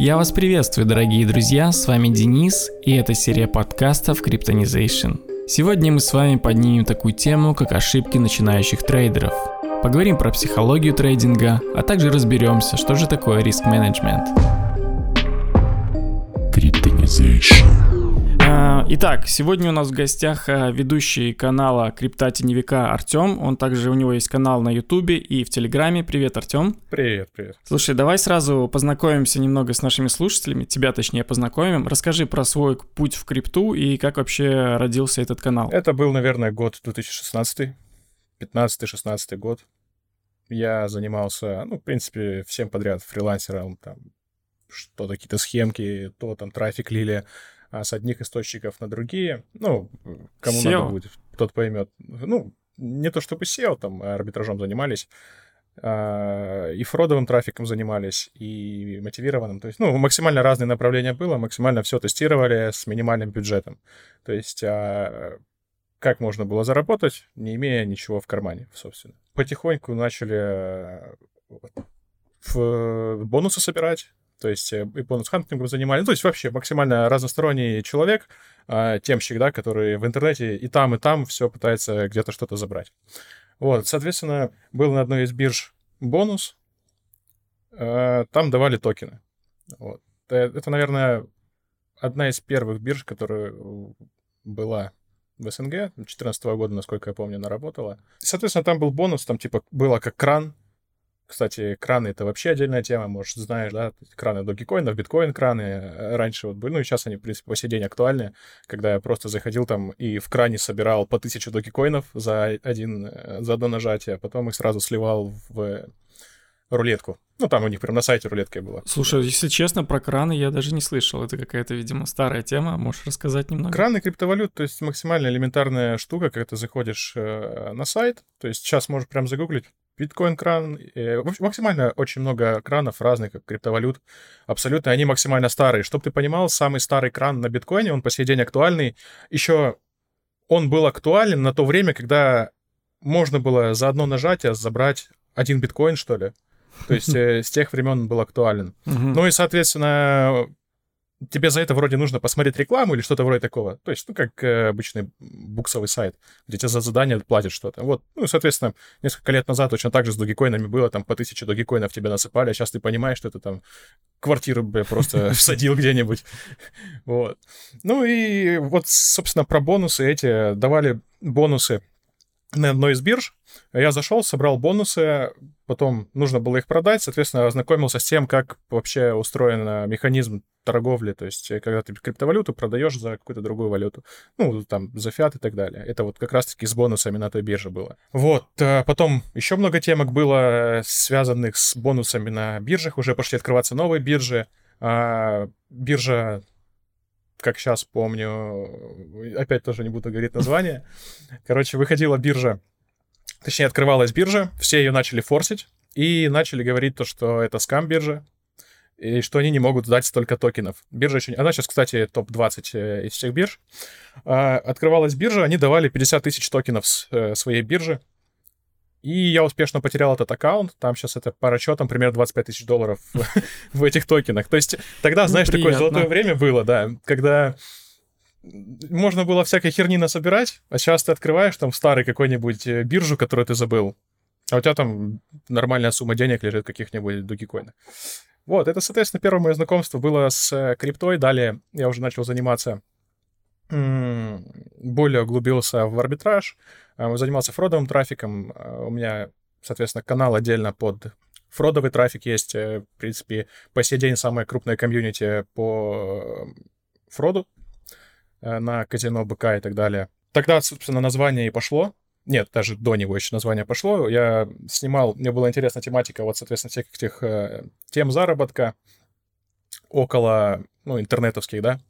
Я вас приветствую, дорогие друзья, с вами Денис, и это серия подкастов Cryptonization. Сегодня мы с вами поднимем такую тему, как ошибки начинающих трейдеров. Поговорим про психологию трейдинга, а также разберемся, что же такое риск-менеджмент. Cryptonization. Итак, сегодня у нас в гостях а, ведущий канала Крипта Теневика Артем. Он также, у него есть канал на Ютубе и в Телеграме. Привет, Артем. Привет, привет. Слушай, давай сразу познакомимся немного с нашими слушателями, тебя точнее познакомим. Расскажи про свой путь в крипту и как вообще родился этот канал. Это был, наверное, год 2016, 15-16 год. Я занимался, ну, в принципе, всем подряд фрилансером, там, что-то, какие-то схемки, то там трафик лили с одних источников на другие. Ну, кому SEO. надо будет, тот поймет. Ну, не то чтобы SEO, там арбитражом занимались, а, и фродовым трафиком занимались, и мотивированным. То есть, ну, максимально разные направления было, максимально все тестировали с минимальным бюджетом. То есть, а, как можно было заработать, не имея ничего в кармане, собственно. Потихоньку начали в бонусы собирать, то есть э, и бонус-хантингом занимались. Ну, то есть вообще максимально разносторонний человек, а, темщик, да, который в интернете и там, и там все пытается где-то что-то забрать. Вот, соответственно, был на одной из бирж бонус, а, там давали токены. Вот. Э, это, наверное, одна из первых бирж, которая была в СНГ, 2014 года, насколько я помню, она работала. Соответственно, там был бонус, там типа было как кран, кстати, краны — это вообще отдельная тема, может, знаешь, да, краны Dogecoin, биткоин-краны э, раньше вот были, ну и сейчас они, в принципе, по сей день актуальны, когда я просто заходил там и в кране собирал по тысяче докикоинов за, один, э, за одно нажатие, а потом их сразу сливал в рулетку. Ну, там у них прям на сайте рулетка была. Слушай, если честно, про краны я даже не слышал. Это какая-то, видимо, старая тема. Можешь рассказать немного? Краны криптовалют, то есть максимально элементарная штука, когда ты заходишь э, на сайт. То есть сейчас можешь прям загуглить биткоин-кран. Э, максимально очень много кранов разных криптовалют. Абсолютно, они максимально старые. Чтобы ты понимал, самый старый кран на биткоине, он по сей день актуальный. Еще он был актуален на то время, когда можно было за одно нажатие забрать один биткоин, что ли. То есть э, с тех времен он был актуален. Ну и, соответственно, тебе за это вроде нужно посмотреть рекламу или что-то вроде такого. То есть, ну, как э, обычный буксовый сайт, где тебе за задание платят что-то. Вот, ну, и, соответственно, несколько лет назад точно так же с догикоинами было, там по тысяче догикоинов тебе насыпали, а сейчас ты понимаешь, что это там квартиру бля, просто всадил где-нибудь. Вот. Ну и вот, собственно, про бонусы эти давали бонусы на одной из бирж. Я зашел, собрал бонусы, потом нужно было их продать, соответственно, ознакомился с тем, как вообще устроен механизм торговли, то есть э, когда ты криптовалюту продаешь за какую-то другую валюту, ну, там, за фиат и так далее. Это вот как раз-таки с бонусами на той бирже было. Вот, а потом еще много темок было, связанных с бонусами на биржах, уже пошли открываться новые биржи. А, биржа как сейчас помню, опять тоже не буду говорить название. Короче, выходила биржа, точнее, открывалась биржа, все ее начали форсить и начали говорить то, что это скам-биржа, и что они не могут сдать столько токенов. Биржа еще... Она сейчас, кстати, топ-20 э, из всех бирж. А, открывалась биржа, они давали 50 тысяч токенов э, своей биржи. И я успешно потерял этот аккаунт. Там сейчас это по расчетам примерно 25 тысяч долларов в этих токенах. То есть тогда, знаешь, такое золотое время было, да, когда можно было всякой херни насобирать, а сейчас ты открываешь там старый какой-нибудь э, биржу, которую ты забыл, а у тебя там нормальная сумма денег лежит каких-нибудь дугикоинов. Вот, это, соответственно, первое мое знакомство было с э, криптой. Далее я уже начал заниматься, более углубился в арбитраж, занимался фродовым трафиком. Э, у меня, соответственно, канал отдельно под фродовый трафик есть. В принципе, по сей день самое крупное комьюнити по фроду на казино БК и так далее. Тогда, собственно, название и пошло. Нет, даже до него еще название пошло. Я снимал, мне была интересна тематика, вот, соответственно, всех этих э, тем заработка около, ну, интернетовских, да.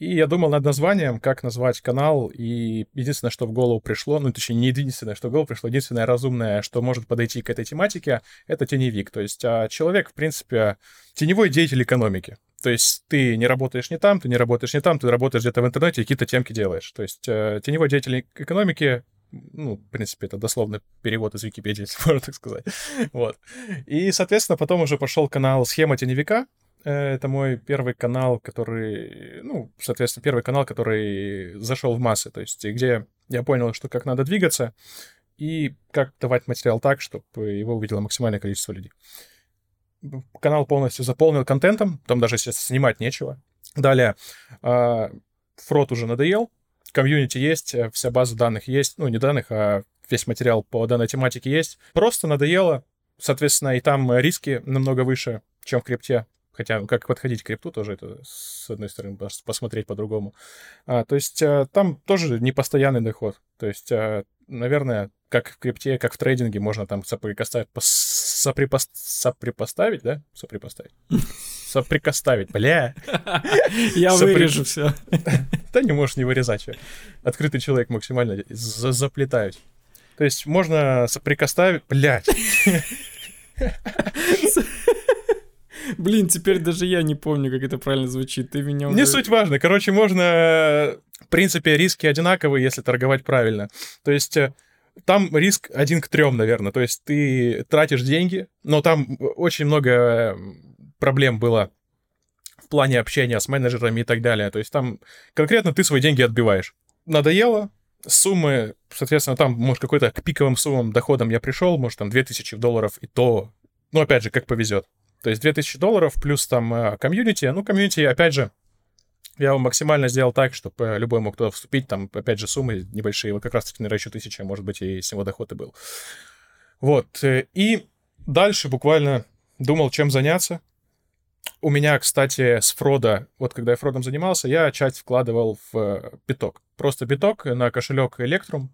И я думал над названием, как назвать канал, и единственное, что в голову пришло, ну, точнее, не единственное, что в голову пришло, единственное разумное, что может подойти к этой тематике, это теневик. То есть а человек, в принципе, теневой деятель экономики. То есть ты не работаешь не там, ты не работаешь не там, ты работаешь где-то в интернете и какие-то темки делаешь. То есть э, теневой деятель экономики ну, в принципе, это дословный перевод из Википедии, если можно так сказать. вот. И, соответственно, потом уже пошел канал «Схема теневика», это мой первый канал, который, ну, соответственно, первый канал, который зашел в массы, то есть где я понял, что как надо двигаться и как давать материал так, чтобы его увидело максимальное количество людей. Канал полностью заполнил контентом, там даже сейчас снимать нечего. Далее, а, фрот уже надоел, комьюнити есть, э, вся база данных есть, ну, не данных, а весь материал по данной тематике есть. Просто надоело, соответственно, и там риски намного выше, чем в крипте. Хотя, как подходить к крипту, тоже это, с одной стороны, посмотреть по-другому. А, то есть а, там тоже непостоянный доход. То есть, а, наверное, как в крипте, как в трейдинге, можно там соприкоставить, соприпост... соприпоставить, да? Соприпоставить. Соприкоставить, бля. Я вырежу все. Да не можешь не вырезать. Открытый человек максимально заплетают. То есть можно соприкоставить... Блядь. Блин, теперь даже я не помню, как это правильно звучит. Ты меня уже... Не суть важно. Короче, можно... В принципе, риски одинаковые, если торговать правильно. То есть э, там риск один к трем, наверное. То есть ты тратишь деньги, но там очень много проблем было в плане общения с менеджерами и так далее. То есть там конкретно ты свои деньги отбиваешь. Надоело, суммы, соответственно, там, может, какой-то к пиковым суммам доходам я пришел, может, там 2000 долларов и то, ну, опять же, как повезет. То есть 2000 долларов плюс там э, комьюнити. Ну, комьюнити, опять же, я его максимально сделал так, чтобы э, любой мог туда вступить. Там, опять же, суммы небольшие. Вот как раз-таки, наверное, еще тысяча, может быть, и с него доход и был. Вот. Э, и дальше буквально думал, чем заняться. У меня, кстати, с Фрода, вот когда я Фродом занимался, я часть вкладывал в биток. Просто биток на кошелек Electrum.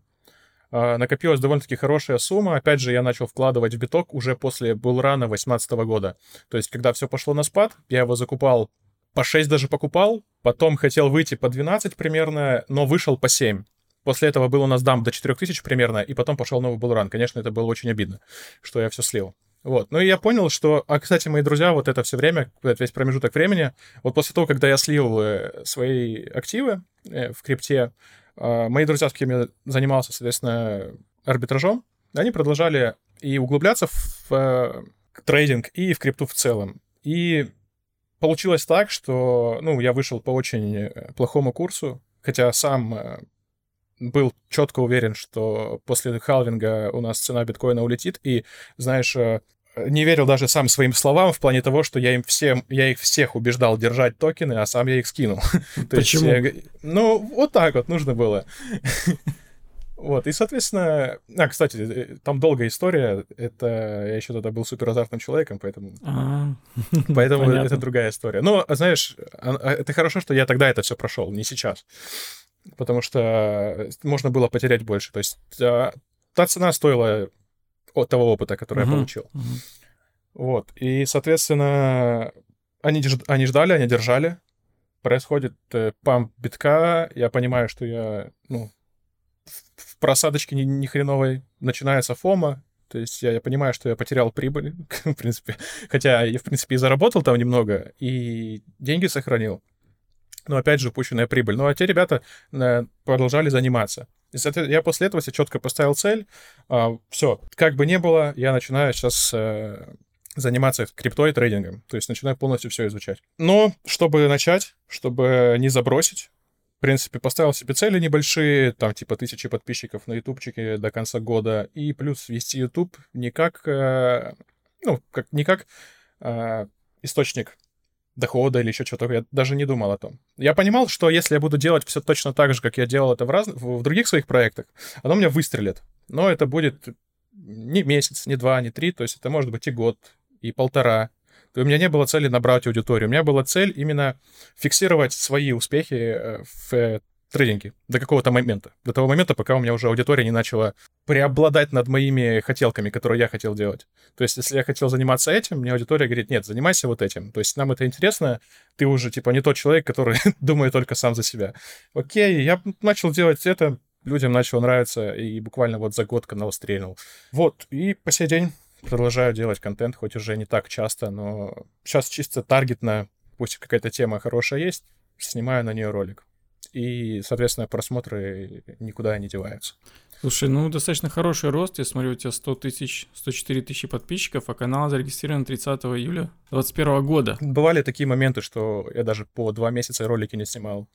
А, накопилась довольно-таки хорошая сумма. Опять же, я начал вкладывать в биток уже после булрана 2018 года. То есть, когда все пошло на спад, я его закупал по 6 даже покупал, потом хотел выйти по 12 примерно, но вышел по 7. После этого был у нас дамп до 4000 примерно, и потом пошел новый булран. Конечно, это было очень обидно, что я все слил. Вот. Ну и я понял, что... А, кстати, мои друзья вот это все время, этот весь промежуток времени, вот после того, когда я слил э, свои активы э, в крипте, мои друзья, с кем я занимался, соответственно, арбитражом, они продолжали и углубляться в э, трейдинг, и в крипту в целом. И получилось так, что, ну, я вышел по очень э, плохому курсу, хотя сам э, был четко уверен, что после халвинга у нас цена биткоина улетит, и, знаешь, не верил даже сам своим словам в плане того, что я им всем, я их всех убеждал держать токены, а сам я их скинул. Почему? есть, ну, вот так вот нужно было. Вот, и, соответственно... А, кстати, э, там долгая история. Это... Я еще тогда был супер азартным человеком, поэтому... А, поэтому это другая история. Но, знаешь, а, а, это хорошо, что я тогда это все прошел, не сейчас. Потому что можно было потерять больше. То есть та цена стоила от того опыта, который uh-huh. я получил. Uh-huh. Вот. И, соответственно, они, они ждали, они держали. Происходит э, памп битка. Я понимаю, что я, ну, в, в просадочке ни, ни хреновой начинается фома. То есть я, я понимаю, что я потерял прибыль, в принципе. Хотя я, в принципе, и заработал там немного, и деньги сохранил. Но опять же, упущенная прибыль. Ну, а те ребята э, продолжали заниматься. И, я после этого себе четко поставил цель. А, все, как бы ни было, я начинаю сейчас э, заниматься криптой трейдингом. То есть начинаю полностью все изучать. Но чтобы начать, чтобы не забросить, в принципе, поставил себе цели небольшие, там типа тысячи подписчиков на ютубчике до конца года, и плюс вести YouTube не как, э, ну, как, не как э, источник дохода или еще что-то. Я даже не думал о том. Я понимал, что если я буду делать все точно так же, как я делал это в, раз... в других своих проектах, оно у меня выстрелит. Но это будет не месяц, не два, не три, то есть это может быть и год, и полтора. И у меня не было цели набрать аудиторию. У меня была цель именно фиксировать свои успехи э, в э, трейдинге до какого-то момента. До того момента, пока у меня уже аудитория не начала преобладать над моими хотелками, которые я хотел делать. То есть, если я хотел заниматься этим, мне аудитория говорит, нет, занимайся вот этим. То есть, нам это интересно, ты уже, типа, не тот человек, который думает только сам за себя. Окей, я начал делать это, людям начало нравиться, и буквально вот за год канал стрельнул. Вот, и по сей день продолжаю делать контент, хоть уже не так часто, но сейчас чисто таргетно, пусть какая-то тема хорошая есть, снимаю на нее ролик. И, соответственно, просмотры никуда не деваются. Слушай, ну достаточно хороший рост. Я смотрю, у тебя 100 тысяч, 104 тысячи подписчиков, а канал зарегистрирован 30 июля 2021 года. Бывали такие моменты, что я даже по два месяца ролики не снимал.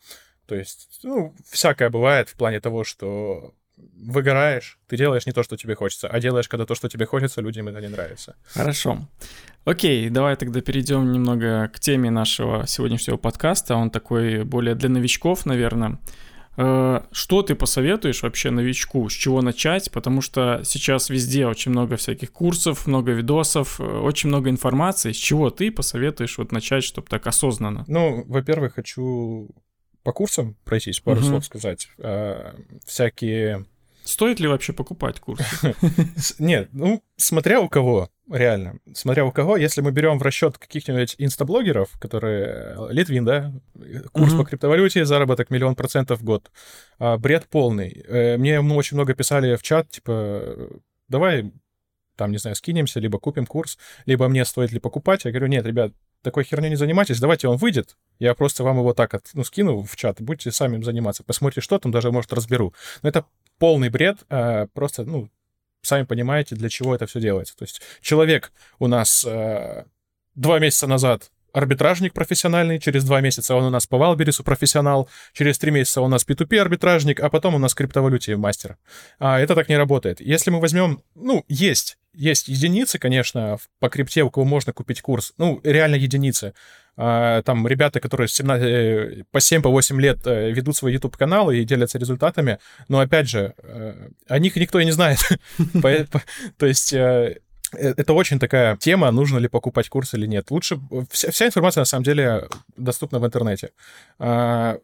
То есть, ну, всякое бывает в плане того, что выгораешь, ты делаешь не то, что тебе хочется, а делаешь, когда то, что тебе хочется, людям это не нравится. Хорошо. Окей, давай тогда перейдем немного к теме нашего сегодняшнего подкаста. Он такой более для новичков, наверное. Э, что ты посоветуешь вообще новичку, с чего начать? Потому что сейчас везде очень много всяких курсов, много видосов, э, очень много информации. С чего ты посоветуешь вот начать, чтобы так осознанно? Ну, во-первых, хочу по курсам пройтись, пару угу. слов сказать. А, всякие... Стоит ли вообще покупать курсы? Нет, ну, смотря у кого, реально. Смотря у кого, если мы берем в расчет каких-нибудь инстаблогеров, которые... Литвин, да? Курс по криптовалюте, заработок миллион процентов в год. А, бред полный. Э, мне очень много писали в чат, типа, давай там, не знаю, скинемся, либо купим курс, либо мне стоит ли покупать. Я говорю, нет, ребят, такой херней не занимайтесь, давайте он выйдет, я просто вам его так от, ну, скину в чат, будете сами им заниматься, посмотрите, что там, даже, может, разберу. Но это полный бред, а, просто, ну, сами понимаете, для чего это все делается. То есть человек у нас а, два месяца назад арбитражник профессиональный, через два месяца он у нас по Валберису профессионал, через три месяца у нас P2P арбитражник, а потом у нас криптовалюте мастер. А это так не работает. Если мы возьмем, ну, есть есть единицы, конечно, по крипте, у кого можно купить курс. Ну, реально единицы. А, там ребята, которые 17, э, по 7, по 8 лет э, ведут свой YouTube-канал и делятся результатами. Но, опять же, э, о них никто и не знает. То есть это очень такая тема, нужно ли покупать курс или нет. Лучше... Вся, вся информация, на самом деле, доступна в интернете. А,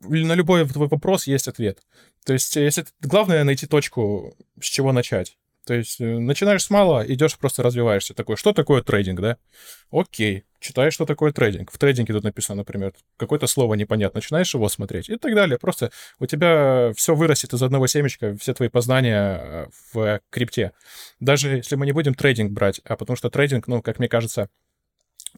на любой твой вопрос есть ответ. То есть, если главное найти точку, с чего начать. То есть э, начинаешь с малого, идешь просто развиваешься. Такой, что такое трейдинг, да? Окей, читаешь, что такое трейдинг. В трейдинге тут написано, например, какое-то слово непонятно, начинаешь его смотреть и так далее. Просто у тебя все вырастет из одного семечка, все твои познания э, в крипте. Даже если мы не будем трейдинг брать, а потому что трейдинг, ну, как мне кажется,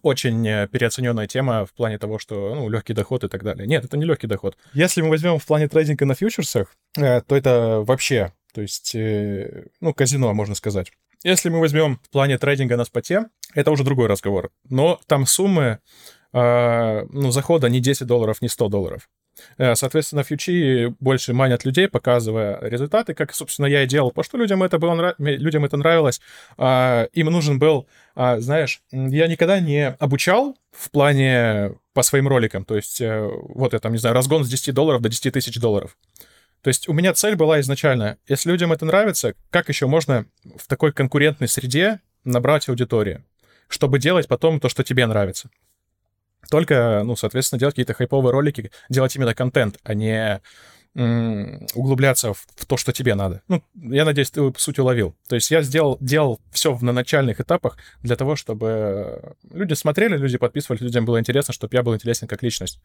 очень э, переоцененная тема в плане того, что, ну, легкий доход и так далее. Нет, это не легкий доход. Если мы возьмем в плане трейдинга на фьючерсах, то это вообще то есть, э, ну, казино, можно сказать. Если мы возьмем в плане трейдинга на споте, это уже другой разговор. Но там суммы, э, ну, захода не 10 долларов, не 100 долларов. Э, соответственно, фьючи больше манят людей, показывая результаты, как, собственно, я и делал, потому что людям это, было, людям это нравилось. А, им нужен был, а, знаешь, я никогда не обучал в плане по своим роликам. То есть, э, вот я там, не знаю, разгон с 10 долларов до 10 тысяч долларов. То есть у меня цель была изначально, если людям это нравится, как еще можно в такой конкурентной среде набрать аудиторию, чтобы делать потом то, что тебе нравится. Только, ну, соответственно, делать какие-то хайповые ролики, делать именно контент, а не углубляться в, в то, что тебе надо. Ну, я надеюсь, ты суть уловил. То есть я сделал, делал все на начальных этапах для того, чтобы люди смотрели, люди подписывались, людям было интересно, чтобы я был интересен как личность.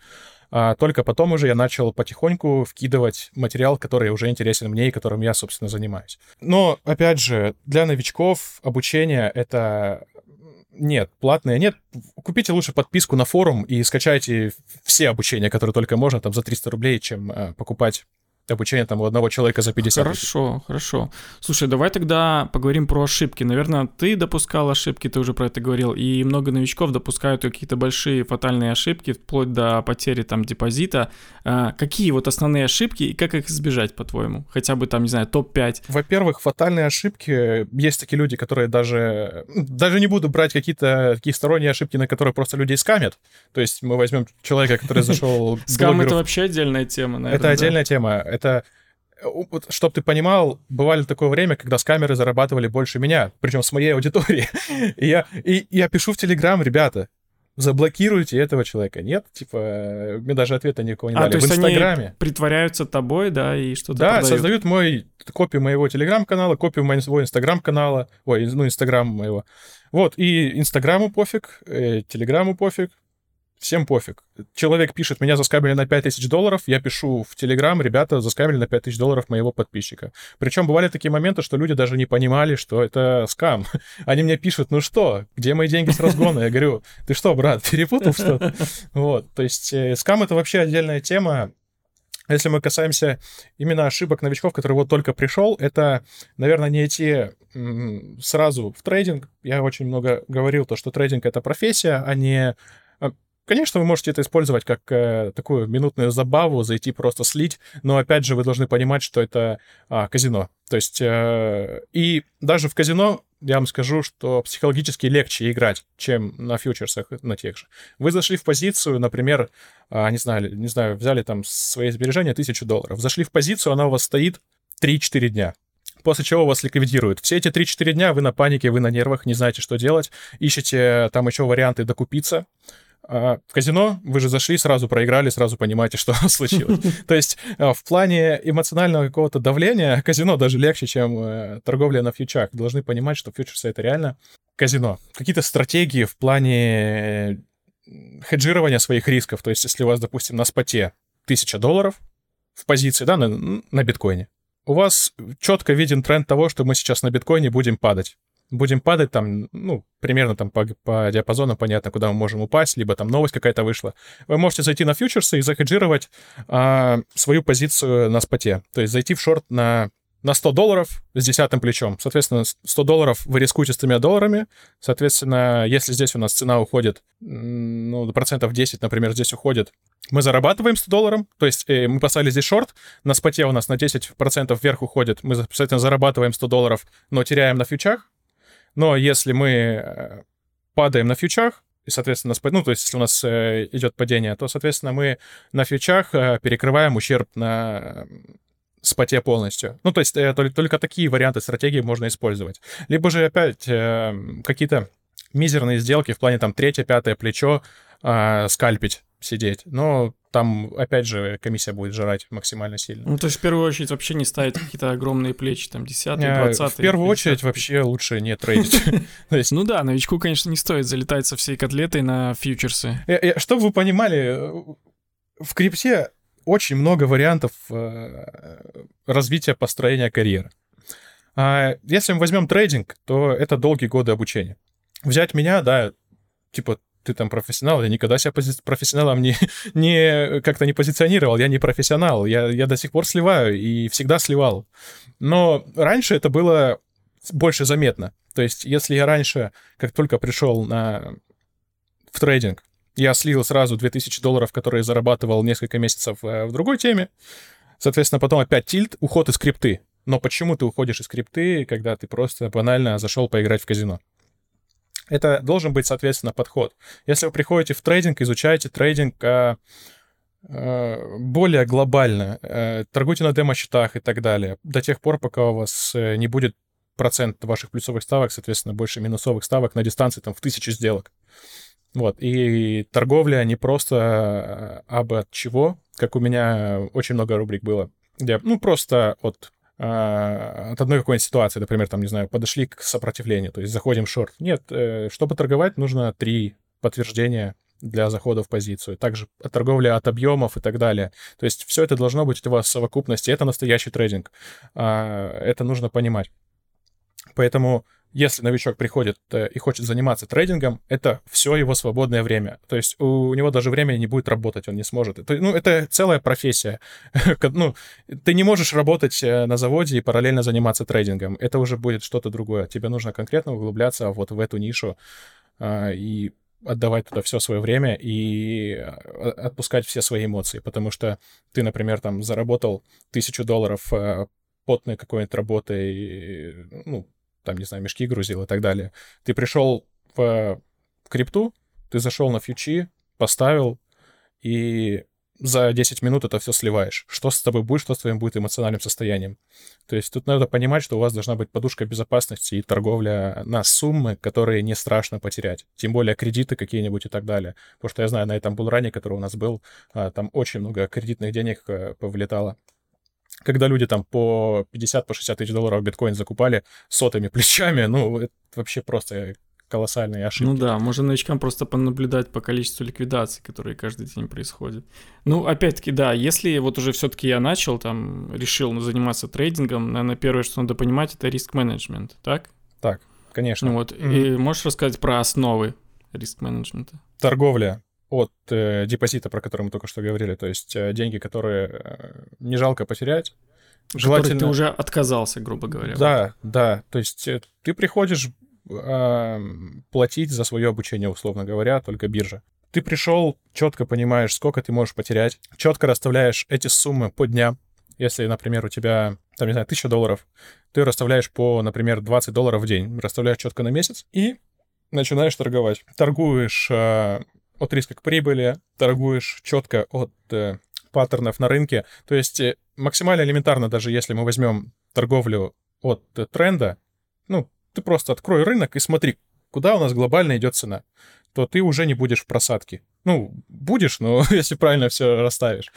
А только потом уже я начал потихоньку вкидывать материал, который уже интересен мне и которым я, собственно, занимаюсь. Но, опять же, для новичков обучение — это нет, платные нет. Купите лучше подписку на форум и скачайте все обучения, которые только можно, там за 300 рублей, чем э, покупать обучение там у одного человека за 50 Хорошо, тысяч. хорошо. Слушай, давай тогда поговорим про ошибки. Наверное, ты допускал ошибки, ты уже про это говорил, и много новичков допускают какие-то большие фатальные ошибки, вплоть до потери там депозита. А, какие вот основные ошибки и как их избежать, по-твоему? Хотя бы там, не знаю, топ-5. Во-первых, фатальные ошибки. Есть такие люди, которые даже... Даже не буду брать какие-то такие сторонние ошибки, на которые просто людей скамят. То есть мы возьмем человека, который зашел... Скам — это вообще отдельная тема, наверное. Это отдельная тема это э, вот, чтобы ты понимал, бывали такое время, когда с камеры зарабатывали больше меня, причем с моей аудитории. и, я, и я пишу в Телеграм, ребята, заблокируйте этого человека. Нет, типа, мне даже ответа никакого не а, дали. То есть в Инстаграме. Они притворяются тобой, да, и что-то Да, продают. создают мой, копию моего Телеграм-канала, копию моего Инстаграм-канала, ой, ну, Инстаграм моего. Вот, и Инстаграму пофиг, э, Телеграму пофиг, Всем пофиг. Человек пишет, меня заскамили на 5000 долларов, я пишу в Телеграм, ребята, заскамили на 5000 долларов моего подписчика. Причем бывали такие моменты, что люди даже не понимали, что это скам. Они мне пишут, ну что, где мои деньги с разгона? Я говорю, ты что, брат, перепутал что-то? Вот, то есть э, скам — это вообще отдельная тема. Если мы касаемся именно ошибок новичков, которые вот только пришел, это, наверное, не идти сразу в трейдинг. Я очень много говорил, то, что трейдинг — это профессия, а не Конечно, вы можете это использовать как э, такую минутную забаву, зайти просто слить, но опять же вы должны понимать, что это а, казино. То есть э, и даже в казино я вам скажу, что психологически легче играть, чем на фьючерсах, на тех же. Вы зашли в позицию, например, а, не знаю, не знаю, взяли там свои сбережения тысячу долларов, зашли в позицию, она у вас стоит 3-4 дня после чего вас ликвидируют. Все эти 3-4 дня вы на панике, вы на нервах, не знаете, что делать, ищете там еще варианты докупиться. А в казино вы же зашли, сразу проиграли, сразу понимаете, что случилось. То есть а, в плане эмоционального какого-то давления казино даже легче, чем э, торговля на фьючах. Должны понимать, что фьючерсы — это реально казино. Какие-то стратегии в плане хеджирования своих рисков. То есть если у вас, допустим, на споте 1000 долларов в позиции, да, на, на биткоине, у вас четко виден тренд того, что мы сейчас на биткоине будем падать будем падать там, ну, примерно там по, по диапазону понятно, куда мы можем упасть, либо там новость какая-то вышла. Вы можете зайти на фьючерсы и захеджировать а, свою позицию на споте. То есть зайти в шорт на, на 100 долларов с десятым плечом. Соответственно, 100 долларов вы рискуете с тремя долларами. Соответственно, если здесь у нас цена уходит, ну, процентов 10, например, здесь уходит, мы зарабатываем 100 долларов, то есть э, мы поставили здесь шорт, на споте у нас на 10% вверх уходит, мы, соответственно, зарабатываем 100 долларов, но теряем на фьючах, но если мы э, падаем на фьючах, и, соответственно, ну, то есть, если у нас э, идет падение, то, соответственно, мы на фьючах э, перекрываем ущерб на споте полностью. Ну, то есть, только, только такие варианты стратегии можно использовать. Либо же опять какие-то мизерные сделки в плане там третье, пятое плечо скальпить, сидеть. Но там, опять же, комиссия будет жрать максимально сильно. Ну, то есть, в первую очередь, вообще не ставить какие-то огромные плечи, там, 10 20 В первую 50. очередь, вообще лучше не трейдить. Ну да, новичку, конечно, не стоит залетать со всей котлетой на фьючерсы. Э, э, Чтобы вы понимали, в крипте очень много вариантов э, развития построения карьеры. А если мы возьмем трейдинг, то это долгие годы обучения. Взять меня, да, типа ты там профессионал, я никогда себя пози- профессионалом не, не как-то не позиционировал, я не профессионал, я, я до сих пор сливаю и всегда сливал. Но раньше это было больше заметно. То есть, если я раньше, как только пришел на... в трейдинг, я слил сразу 2000 долларов, которые зарабатывал несколько месяцев э, в другой теме, соответственно, потом опять тильт, уход из крипты. Но почему ты уходишь из крипты, когда ты просто банально зашел поиграть в казино? Это должен быть, соответственно, подход. Если вы приходите в трейдинг, изучаете трейдинг э, э, более глобально, э, торгуйте на демо-счетах и так далее, до тех пор, пока у вас э, не будет процент ваших плюсовых ставок, соответственно, больше минусовых ставок на дистанции там в тысячу сделок. Вот, и торговля не просто э, абы от чего, как у меня очень много рубрик было, где, ну, просто от а, от одной какой-нибудь ситуации, например, там, не знаю, подошли к сопротивлению, то есть заходим в шорт. Нет, э, чтобы торговать, нужно три подтверждения для захода в позицию. Также торговля от объемов и так далее. То есть все это должно быть у вас в совокупности. Это настоящий трейдинг. А, это нужно понимать. Поэтому если новичок приходит э, и хочет заниматься трейдингом, это все его свободное время. То есть у него даже времени не будет работать, он не сможет. Это, ну, это целая профессия. ну, ты не можешь работать э, на заводе и параллельно заниматься трейдингом. Это уже будет что-то другое. Тебе нужно конкретно углубляться вот в эту нишу а, и отдавать туда все свое время и а, отпускать все свои эмоции, потому что ты, например, там заработал тысячу долларов э, потной какой-нибудь работой, ну, там, не знаю, мешки грузил и так далее. Ты пришел в крипту, ты зашел на фьючи, поставил, и за 10 минут это все сливаешь. Что с тобой будет, что с твоим будет эмоциональным состоянием. То есть тут надо понимать, что у вас должна быть подушка безопасности и торговля на суммы, которые не страшно потерять. Тем более кредиты какие-нибудь и так далее. Потому что я знаю, на этом булране, который у нас был, а, там очень много кредитных денег э, повлетало когда люди там по 50, по 60 тысяч долларов биткоин закупали сотыми плечами, ну, это вообще просто колоссальные ошибки. Ну да, можно новичкам просто понаблюдать по количеству ликвидаций, которые каждый день происходят. Ну, опять-таки, да, если вот уже все-таки я начал, там, решил заниматься трейдингом, наверное, первое, что надо понимать, это риск-менеджмент, так? Так, конечно. Ну вот, mm-hmm. и можешь рассказать про основы риск-менеджмента? Торговля от э, депозита, про который мы только что говорили, то есть э, деньги, которые э, не жалко потерять. Желательно... ты уже отказался, грубо говоря. Да, да. То есть э, ты приходишь э, платить за свое обучение, условно говоря, только биржа. Ты пришел, четко понимаешь, сколько ты можешь потерять, четко расставляешь эти суммы по дням. Если, например, у тебя, там, не знаю, 1000 долларов, ты расставляешь по, например, 20 долларов в день, расставляешь четко на месяц и начинаешь торговать. Торгуешь э, от риска к прибыли, торгуешь четко от э, паттернов на рынке. То есть э, максимально элементарно, даже если мы возьмем торговлю от э, тренда, ну, ты просто открой рынок и смотри, куда у нас глобально идет цена, то ты уже не будешь в просадке. Ну, будешь, но если правильно все расставишь.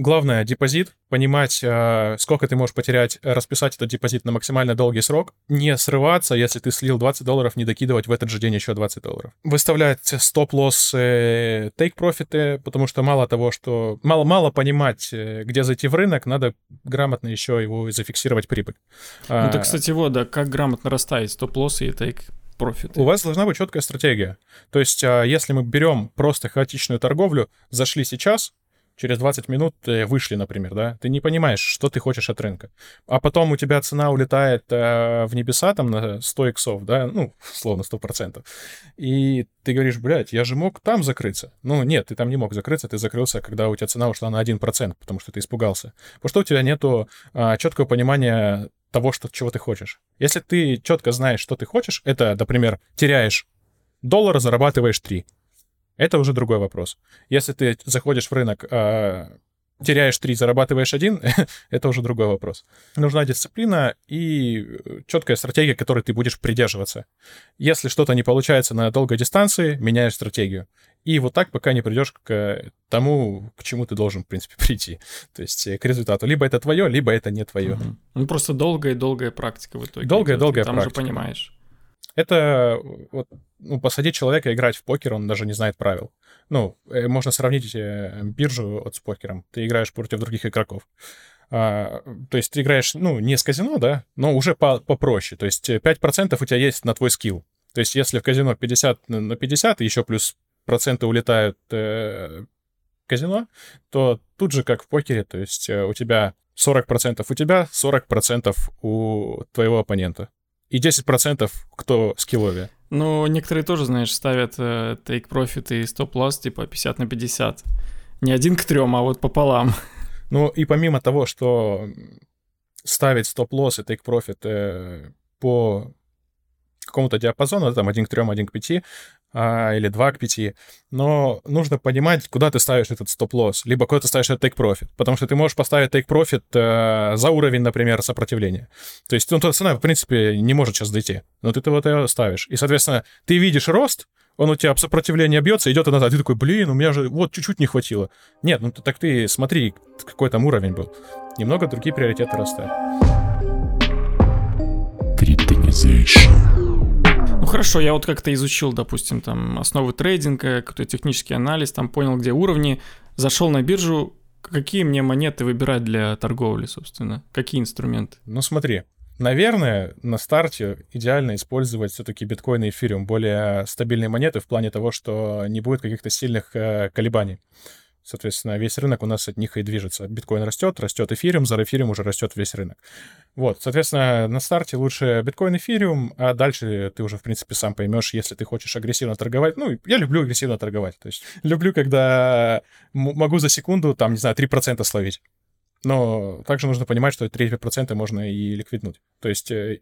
Главное, депозит, понимать, э, сколько ты можешь потерять, расписать этот депозит на максимально долгий срок, не срываться, если ты слил 20 долларов, не докидывать в этот же день еще 20 долларов. Выставлять стоп-лосс, тейк-профиты, потому что мало того, что... Мало-мало понимать, э, где зайти в рынок, надо грамотно еще его зафиксировать прибыль. Ну, так, кстати, вот, да, как грамотно расставить стоп-лоссы и тейк профиты. У вас должна быть четкая стратегия. То есть, а, если мы берем просто хаотичную торговлю, зашли сейчас, через 20 минут вышли, например, да, ты не понимаешь, что ты хочешь от рынка. А потом у тебя цена улетает э, в небеса там на 100 иксов, да, ну, словно 100%. И ты говоришь, блядь, я же мог там закрыться. Ну, нет, ты там не мог закрыться, ты закрылся, когда у тебя цена ушла на 1%, потому что ты испугался. Потому что у тебя нету а, четкого понимания того, что, чего ты хочешь. Если ты четко знаешь, что ты хочешь, это, например, теряешь доллар, зарабатываешь 3. Это уже другой вопрос. Если ты заходишь в рынок, э, теряешь 3, зарабатываешь 1, это уже другой вопрос. Нужна дисциплина и четкая стратегия, которой ты будешь придерживаться. Если что-то не получается на долгой дистанции, меняешь стратегию. И вот так, пока не придешь к тому, к чему ты должен, в принципе, прийти. То есть э, к результату. Либо это твое, либо это не твое. Угу. Ну, просто долгая-долгая практика в итоге. Долгая-долгая практика. Там уже понимаешь. Это вот, ну, посадить человека играть в покер, он даже не знает правил. Ну, э, можно сравнить э, биржу вот с покером. Ты играешь против других игроков. А, то есть ты играешь, ну, не с казино, да, но уже по попроще. То есть 5% у тебя есть на твой скилл. То есть если в казино 50 на 50, и еще плюс проценты улетают э, казино, то тут же как в покере, то есть э, у тебя 40% у тебя, 40% у твоего оппонента и 10% кто скилловее. Ну, некоторые тоже, знаешь, ставят э, take profit и stop loss типа 50 на 50. Не один к трем, а вот пополам. Ну, и помимо того, что ставить стоп-лосс и take profit э, по какому-то диапазону, там 1 к 3, 1 к 5, а, или 2 к 5, но нужно понимать, куда ты ставишь этот стоп-лосс, либо куда ты ставишь этот take-profit, потому что ты можешь поставить take-profit э, за уровень, например, сопротивления. То есть, ну, цена, в принципе, не может сейчас дойти, но ты вот ее ставишь. И, соответственно, ты видишь рост, он у тебя об сопротивление бьется, идет и назад. Ты такой, блин, у меня же вот чуть-чуть не хватило. Нет, ну так ты смотри, какой там уровень был. Немного другие приоритеты расставь. Криптонизation хорошо, я вот как-то изучил, допустим, там основы трейдинга, какой-то технический анализ, там понял, где уровни, зашел на биржу, какие мне монеты выбирать для торговли, собственно, какие инструменты? Ну смотри, Наверное, на старте идеально использовать все-таки биткоин и эфириум, более стабильные монеты в плане того, что не будет каких-то сильных э, колебаний. Соответственно, весь рынок у нас от них и движется. Биткоин растет, растет эфириум, за эфириум уже растет весь рынок. Вот, соответственно, на старте лучше биткоин, эфириум, а дальше ты уже, в принципе, сам поймешь, если ты хочешь агрессивно торговать. Ну, я люблю агрессивно торговать. То есть люблю, когда могу за секунду, там, не знаю, 3% словить. Но также нужно понимать, что 3% можно и ликвиднуть. То есть э,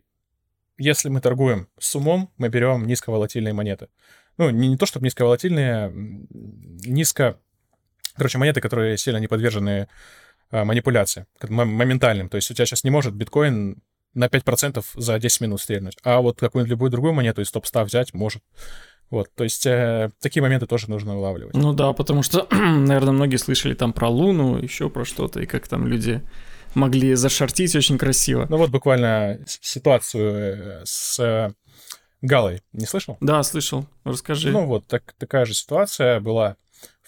если мы торгуем с умом, мы берем низковолатильные монеты. Ну, не, не то, чтобы низковолатильные, низко Короче, монеты, которые сильно не подвержены а, манипуляции, моментальным. То есть у тебя сейчас не может биткоин на 5% за 10 минут стрельнуть. А вот какую-нибудь любую другую монету из топ-100 взять может. Вот, то есть э, такие моменты тоже нужно улавливать. Ну да, потому что, наверное, многие слышали там про Луну, еще про что-то, и как там люди могли зашортить очень красиво. Ну вот буквально ситуацию э, с э, Галой не слышал? Да, слышал. Расскажи. Ну вот, так, такая же ситуация была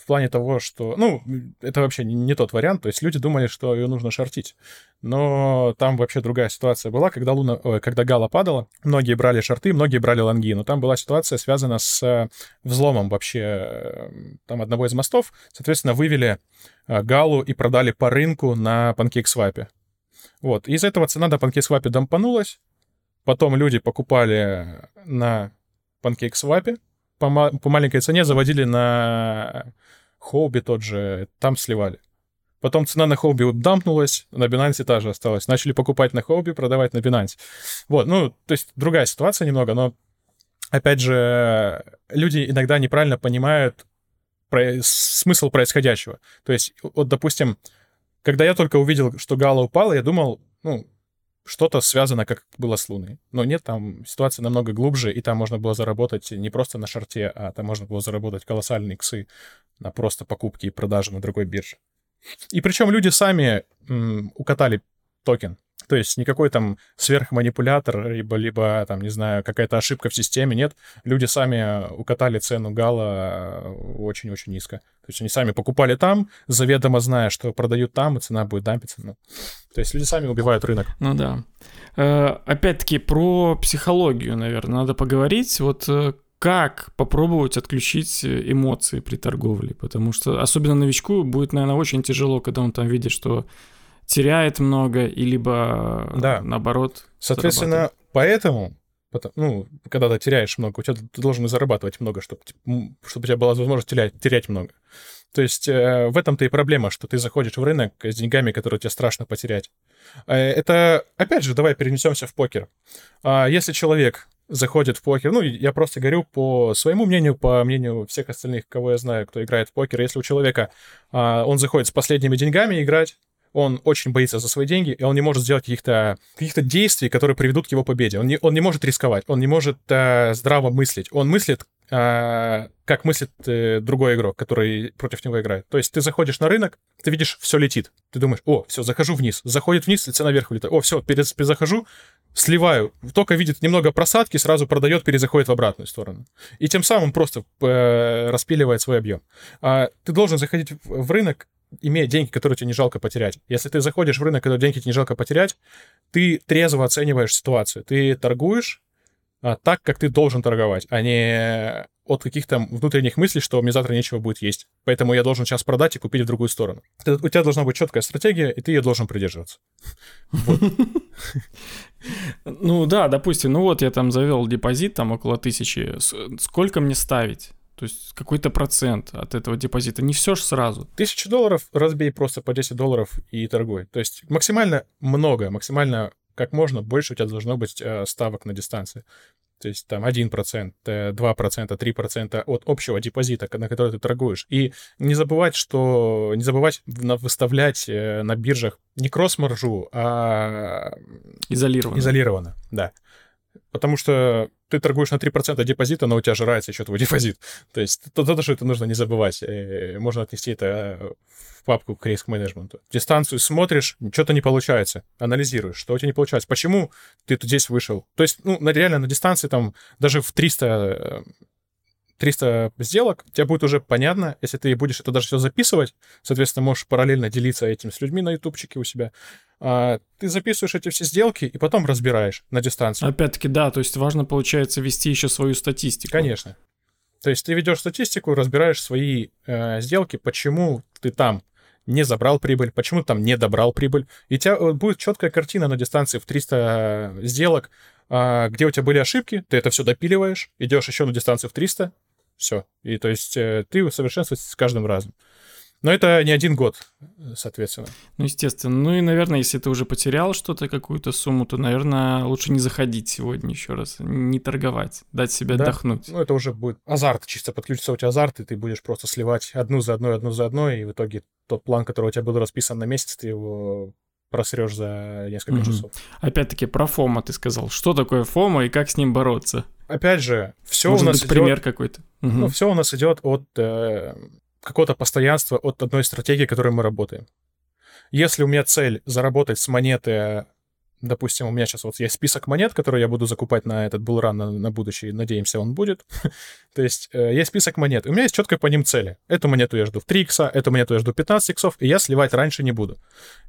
плане того, что, ну, это вообще не, тот вариант, то есть люди думали, что ее нужно шортить, но там вообще другая ситуация была, когда Луна, ой, когда Гала падала, многие брали шорты, многие брали лонги, но там была ситуация связана с э, взломом вообще э, там одного из мостов, соответственно, вывели э, Галу и продали по рынку на PancakeSwap. Вот, из этого цена до PancakeSwap дампанулась, потом люди покупали на PancakeSwap, по, по маленькой цене заводили на Хоуби тот же, там сливали. Потом цена на Хоуби дампнулась, на Binance та же осталась. Начали покупать на Хоуби, продавать на Binance. Вот, ну, то есть другая ситуация немного, но, опять же, люди иногда неправильно понимают про- смысл происходящего. То есть, вот, допустим, когда я только увидел, что Гала упала, я думал, ну, что-то связано, как было с Луной. Но нет, там ситуация намного глубже, и там можно было заработать не просто на шарте, а там можно было заработать колоссальные иксы на просто покупки и продажи на другой бирже. И причем люди сами м, укатали токен. То есть никакой там сверхманипулятор, либо, либо там, не знаю, какая-то ошибка в системе, нет. Люди сами укатали цену Гала очень-очень низко. То есть они сами покупали там, заведомо зная, что продают там, и цена будет дампиться. Ну, то есть люди сами убивают рынок. Ну да. Э, опять-таки про психологию, наверное, надо поговорить. Вот э, как попробовать отключить эмоции при торговле, потому что особенно новичку будет, наверное, очень тяжело, когда он там видит, что теряет много, и либо Да. наоборот. Соответственно, поэтому, ну, когда ты теряешь много, у тебя ты должен зарабатывать много, чтобы, чтобы у тебя была возможность терять, терять много. То есть э, в этом-то и проблема, что ты заходишь в рынок с деньгами, которые тебе страшно потерять. Э, это, опять же, давай перенесемся в покер. А Если человек заходит в покер, ну, я просто говорю по своему мнению, по мнению всех остальных, кого я знаю, кто играет в покер, если у человека а, он заходит с последними деньгами играть, он очень боится за свои деньги, и он не может сделать каких-то каких действий, которые приведут к его победе. Он не, он не может рисковать, он не может э, здраво мыслить. Он мыслит, э, как мыслит э, другой игрок, который против него играет. То есть ты заходишь на рынок, ты видишь, все летит. Ты думаешь, о, все, захожу вниз. Заходит вниз, и цена вверх улетает. О, все, перезахожу, сливаю. Только видит немного просадки, сразу продает, перезаходит в обратную сторону. И тем самым просто э, распиливает свой объем. А ты должен заходить в в рынок имея деньги, которые тебе не жалко потерять. Если ты заходишь в рынок, когда деньги тебе не жалко потерять, ты трезво оцениваешь ситуацию. Ты торгуешь а, так, как ты должен торговать, а не от каких-то внутренних мыслей, что мне завтра нечего будет есть. Поэтому я должен сейчас продать и купить в другую сторону. У тебя должна быть четкая стратегия, и ты ее должен придерживаться. Ну да, допустим, ну вот я там завел депозит там около тысячи. Сколько мне ставить? То есть какой-то процент от этого депозита. Не все ж сразу. Тысячу долларов разбей просто по 10 долларов и торгуй. То есть максимально много, максимально как можно больше у тебя должно быть э, ставок на дистанции. То есть там 1%, э, 2%, 3% от общего депозита, на который ты торгуешь. И не забывать, что... Не забывать выставлять э, на биржах не кросс-маржу, а Изолированно. изолированно, да. Потому что ты торгуешь на 3% депозита, но у тебя жрается еще твой депозит. То есть то, то, что это нужно не забывать. Э, Можно отнести это в папку к риск-менеджменту. Дистанцию смотришь, что-то не получается. Анализируешь, что у тебя не получается. Почему ты тут здесь вышел? То есть, ну, реально на дистанции там даже в 300 э, 300 сделок, тебе будет уже понятно, если ты будешь это даже все записывать, соответственно, можешь параллельно делиться этим с людьми на ютубчике у себя, а, ты записываешь эти все сделки и потом разбираешь на дистанции. Опять-таки, да, то есть важно, получается, вести еще свою статистику. Конечно. То есть ты ведешь статистику, разбираешь свои э, сделки, почему ты там не забрал прибыль, почему там не добрал прибыль. И у тебя э, будет четкая картина на дистанции в 300 сделок, а, где у тебя были ошибки, ты это все допиливаешь, идешь еще на дистанцию в 300, все. И то есть э, ты усовершенствуешься с каждым разом. Но это не один год, э, соответственно. Ну, естественно. Ну и, наверное, если ты уже потерял что-то, какую-то сумму, то, наверное, лучше не заходить сегодня еще раз, не торговать, дать себе Да. отдохнуть. Ну, это уже будет азарт, чисто подключится у тебя азарт, и ты будешь просто сливать одну за одной, одну за одной, и в итоге тот план, который у тебя был расписан на месяц, ты его просрешь за несколько Мгм. часов. Опять-таки, про ФОМа ты сказал. Что такое ФОМа и как с ним бороться? Опять же, все у Может нас быть, идет, пример какой-то? Мгм. ну, все у нас идет от э, какого-то постоянства, от одной стратегии, которой мы работаем. Если у меня цель заработать с монеты допустим, у меня сейчас вот есть список монет, которые я буду закупать на этот булран на, на будущее, надеемся, он будет. То есть э, есть список монет, у меня есть четко по ним цели. Эту монету я жду в 3 икса, эту монету я жду 15 иксов, и я сливать раньше не буду.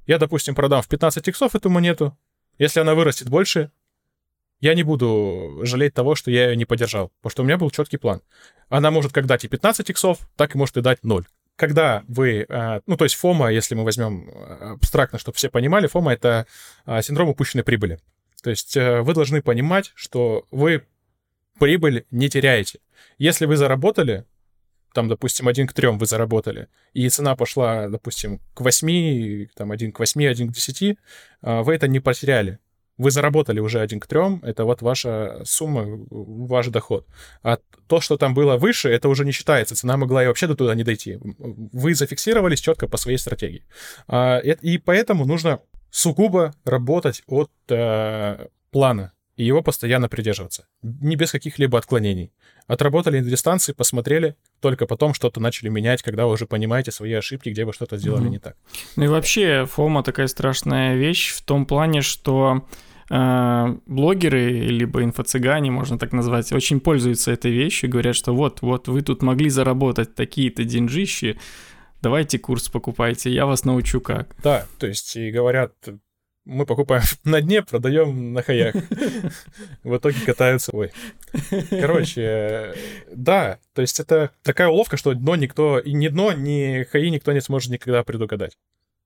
Я, допустим, продам в 15 иксов эту монету, если она вырастет больше, я не буду жалеть того, что я ее не поддержал, потому что у меня был четкий план. Она может как дать и 15 иксов, так и может и дать 0 когда вы, э, ну, то есть ФОМа, если мы возьмем э, абстрактно, чтобы все понимали, ФОМа — это э, синдром упущенной прибыли. То есть вы должны понимать, что вы прибыль не теряете. Если вы заработали, там, допустим, один к трем вы заработали, и цена пошла, допустим, к 8, там, один к 8, один к 10, вы это не потеряли вы заработали уже один к трем, это вот ваша сумма, ваш доход. А то, что там было выше, это уже не считается. Цена могла и вообще до туда не дойти. Вы зафиксировались четко по своей стратегии. А, и поэтому нужно сугубо работать от э, плана и его постоянно придерживаться. Не без каких-либо отклонений. Отработали на дистанции, посмотрели, только потом что-то начали менять, когда вы уже понимаете свои ошибки, где вы что-то сделали mm-hmm. не так. Ну и вообще, фома такая страшная вещь в том плане, что блогеры, либо инфо-цыгане, можно так назвать, очень пользуются этой вещью, говорят, что вот, вот вы тут могли заработать такие-то деньжищи, давайте курс покупайте, я вас научу как. Да, то есть и говорят, мы покупаем на дне, продаем на хаях. В итоге катаются. Ой. Короче, да, то есть это такая уловка, что дно никто, и ни дно, ни хаи никто не сможет никогда предугадать.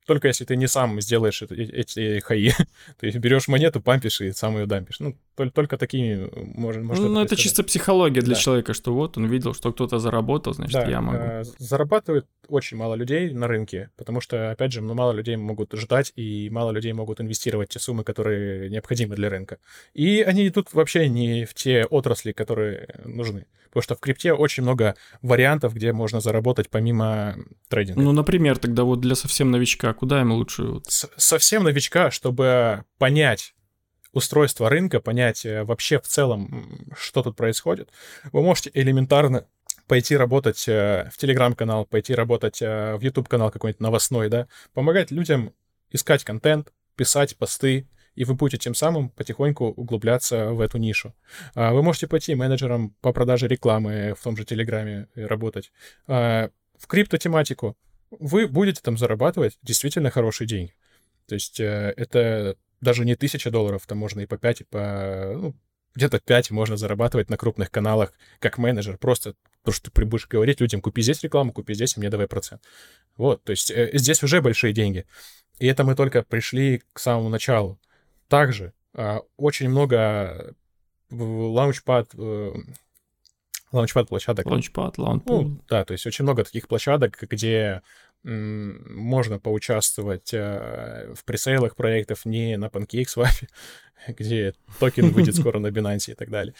Только если ты не сам сделаешь эти, эти хаи. То есть берешь монету, пампишь и сам ее дампишь. Ну, только такие можно... может ну, это, это чисто психология для да. человека, что вот он видел, что кто-то заработал, значит, да, я могу. Зарабатывает очень мало людей на рынке, потому что, опять же, ну, мало людей могут ждать, и мало людей могут инвестировать те суммы, которые необходимы для рынка. И они идут вообще не в те отрасли, которые нужны. Потому что в крипте очень много вариантов, где можно заработать помимо трейдинга. Ну, например, тогда вот для совсем новичка, куда ему лучше? С совсем новичка, чтобы понять, устройство рынка, понять э, вообще в целом, что тут происходит, вы можете элементарно пойти работать э, в телеграм-канал, пойти работать э, в YouTube-канал какой-нибудь новостной, да, помогать людям искать контент, писать посты, и вы будете тем самым потихоньку углубляться в эту нишу. А, вы можете пойти менеджером по продаже рекламы в том же Телеграме работать. А, в криптотематику вы будете там зарабатывать действительно хорошие деньги. То есть это даже не тысяча долларов, там можно и по 5, и по... Ну, где-то 5 можно зарабатывать на крупных каналах как менеджер, просто потому что ты будешь говорить людям, купи здесь рекламу, купи здесь, и мне давай процент. Вот, то есть э, здесь уже большие деньги. И это мы только пришли к самому началу. Также э, очень много launchpad, э, launchpad площадок. Launchpad, launchpad. Ну, да, то есть очень много таких площадок, где можно поучаствовать э, в presale ах проектов не на PancakeSwap, где токен выйдет скоро на Binance и так далее.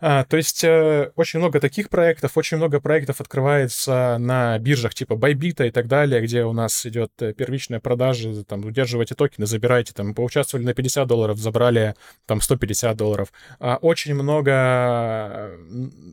А, то есть э, очень много таких проектов, очень много проектов открывается на биржах типа Bybit и так далее, где у нас идет э, первичная продажа, там, удерживайте токены, забирайте, там, поучаствовали на 50 долларов, забрали там 150 долларов. А, очень много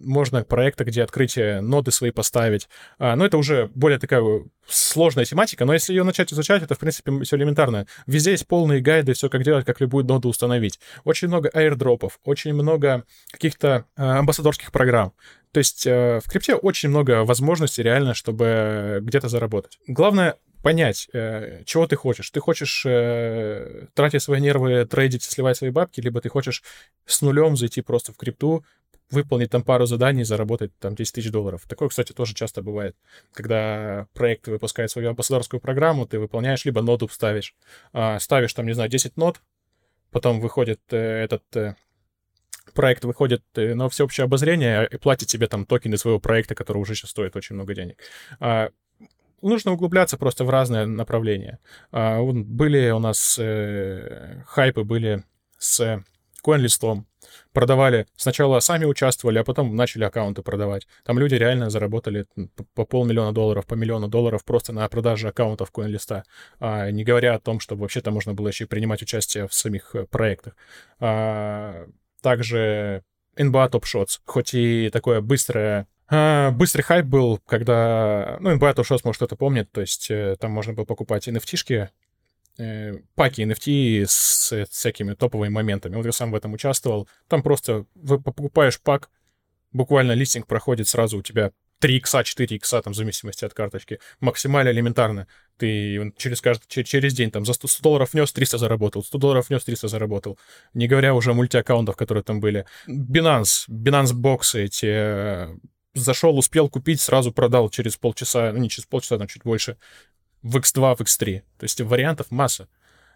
можно проекта, где открытие ноды свои поставить. А, но это уже более такая сложная тематика, но если ее начать изучать, это, в принципе, все элементарно. Везде есть полные гайды, все как делать, как любую ноду установить. Очень много airdropов, очень много каких-то э, амбассадорских программ. То есть э, в крипте очень много возможностей реально, чтобы где-то заработать. Главное понять, э, чего ты хочешь. Ты хочешь э, тратить свои нервы, трейдить, сливать свои бабки, либо ты хочешь с нулем зайти просто в крипту, выполнить там пару заданий, заработать там 10 тысяч долларов. Такое, кстати, тоже часто бывает. Когда проект выпускает свою амбассадорскую программу, ты выполняешь, либо ноду ставишь. Э, ставишь там, не знаю, 10 нод, потом выходит э, этот э, проект выходит э, на всеобщее обозрение и платит тебе там токены своего проекта, который уже сейчас стоит очень много денег. А, нужно углубляться просто в разные направления. А, были у нас хайпы, были с CoinListом, продавали, сначала сами участвовали, а потом начали аккаунты продавать. Там люди реально заработали по полмиллиона долларов, по миллиону долларов просто на продаже аккаунтов CoinList, а, не говоря о том, чтобы вообще-то можно было еще принимать участие в самих э, проектах. А, также NBA Top Shots, хоть и такое быстрое а, быстрый хайп был, когда... Ну, NBA Top Shots, может, кто-то помнит, то есть э, там можно было покупать NFT-шки э, паки NFT с, с всякими топовыми моментами. Вот я сам в этом участвовал. Там просто вы покупаешь пак, буквально листинг проходит сразу у тебя 3 икса, 4 икса, там, в зависимости от карточки. Максимально элементарно. Ты через, каждый, через день там за 100, 100 долларов внес, 300 заработал, 100 долларов внес, 300 заработал. Не говоря уже о мультиаккаунтах, которые там были. Binance, Binance боксы эти, э, зашел, успел купить, сразу продал через полчаса, ну не через полчаса, там чуть больше, в X2, в X3. То есть вариантов масса.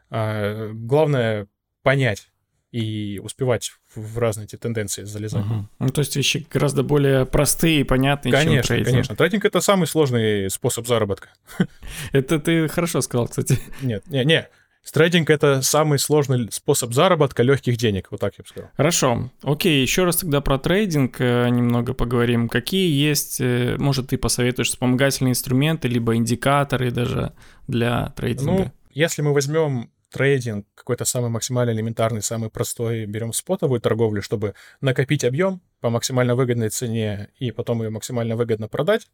А, главное понять, и успевать в разные эти тенденции залезать. Угу. Ну, то есть вещи гораздо более простые и понятные, конечно, чем трейдинг. Конечно, трейдинг — это самый сложный способ заработка. Это ты хорошо сказал, кстати. Нет, не, не. Трейдинг — это самый сложный способ заработка легких денег, вот так я бы сказал. Хорошо. Окей, еще раз тогда про трейдинг э, немного поговорим. Какие есть, э, может, ты посоветуешь вспомогательные инструменты, либо индикаторы даже для трейдинга? Ну, если мы возьмем трейдинг, какой-то самый максимально элементарный, самый простой, берем спотовую торговлю, чтобы накопить объем по максимально выгодной цене и потом ее максимально выгодно продать.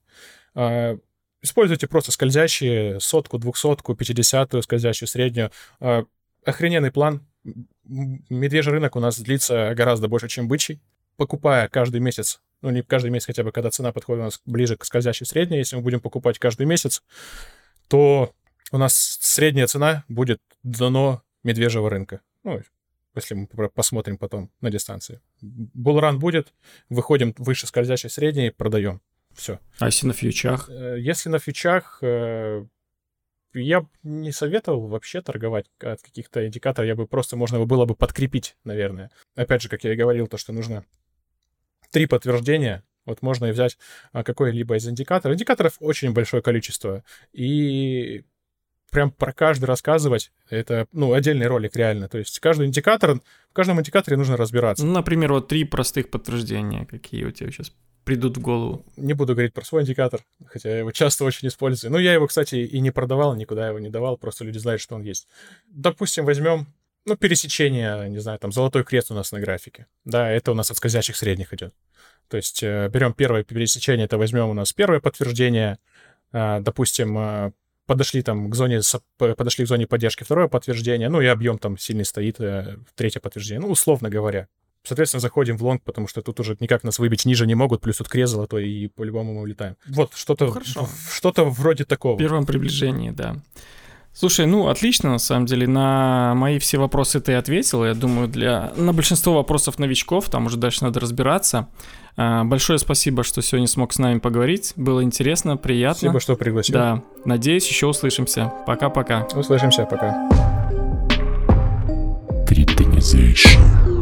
Используйте просто скользящие сотку, двухсотку, пятидесятую, скользящую, среднюю. А, охрененный план. Медвежий рынок у нас длится гораздо больше, чем бычий. Покупая каждый месяц, ну не каждый месяц хотя бы, когда цена подходит у нас ближе к скользящей средней, если мы будем покупать каждый месяц, то у нас средняя цена будет дано медвежьего рынка. Ну, если мы посмотрим потом на дистанции. Булран будет, выходим выше скользящей средней, продаем. Все. А если на фьючах? Э, если на фьючах, э, я не советовал вообще торговать от каких-то индикаторов. Я бы просто, можно было бы подкрепить, наверное. Опять же, как я и говорил, то, что нужно три подтверждения. Вот можно и взять а, какой-либо из индикаторов. Индикаторов очень большое количество. И прям про каждый рассказывать, это, ну, отдельный ролик реально. То есть каждый индикатор, в каждом индикаторе нужно разбираться. Ну, например, вот три простых подтверждения, какие у тебя сейчас придут в голову. Не буду говорить про свой индикатор, хотя я его часто очень использую. Ну, я его, кстати, и не продавал, никуда его не давал, просто люди знают, что он есть. Допустим, возьмем, ну, пересечение, не знаю, там, золотой крест у нас на графике. Да, это у нас от скользящих средних идет. То есть э, берем первое пересечение, это возьмем у нас первое подтверждение, э, допустим, э, подошли там к зоне, подошли к зоне поддержки, второе подтверждение, ну и объем там сильный стоит, третье подтверждение, ну, условно говоря. Соответственно, заходим в лонг, потому что тут уже никак нас выбить ниже не могут, плюс тут крест золотой, и по-любому мы улетаем. Вот, что-то ну, что-то вроде такого. В первом приближении, да. Слушай, ну отлично, на самом деле, на мои все вопросы ты ответил. Я думаю, для на большинство вопросов новичков, там уже дальше надо разбираться. А, большое спасибо, что сегодня смог с нами поговорить. Было интересно, приятно. Спасибо, что пригласил. Да, надеюсь, еще услышимся. Пока-пока. Услышимся, пока. Криптонизation.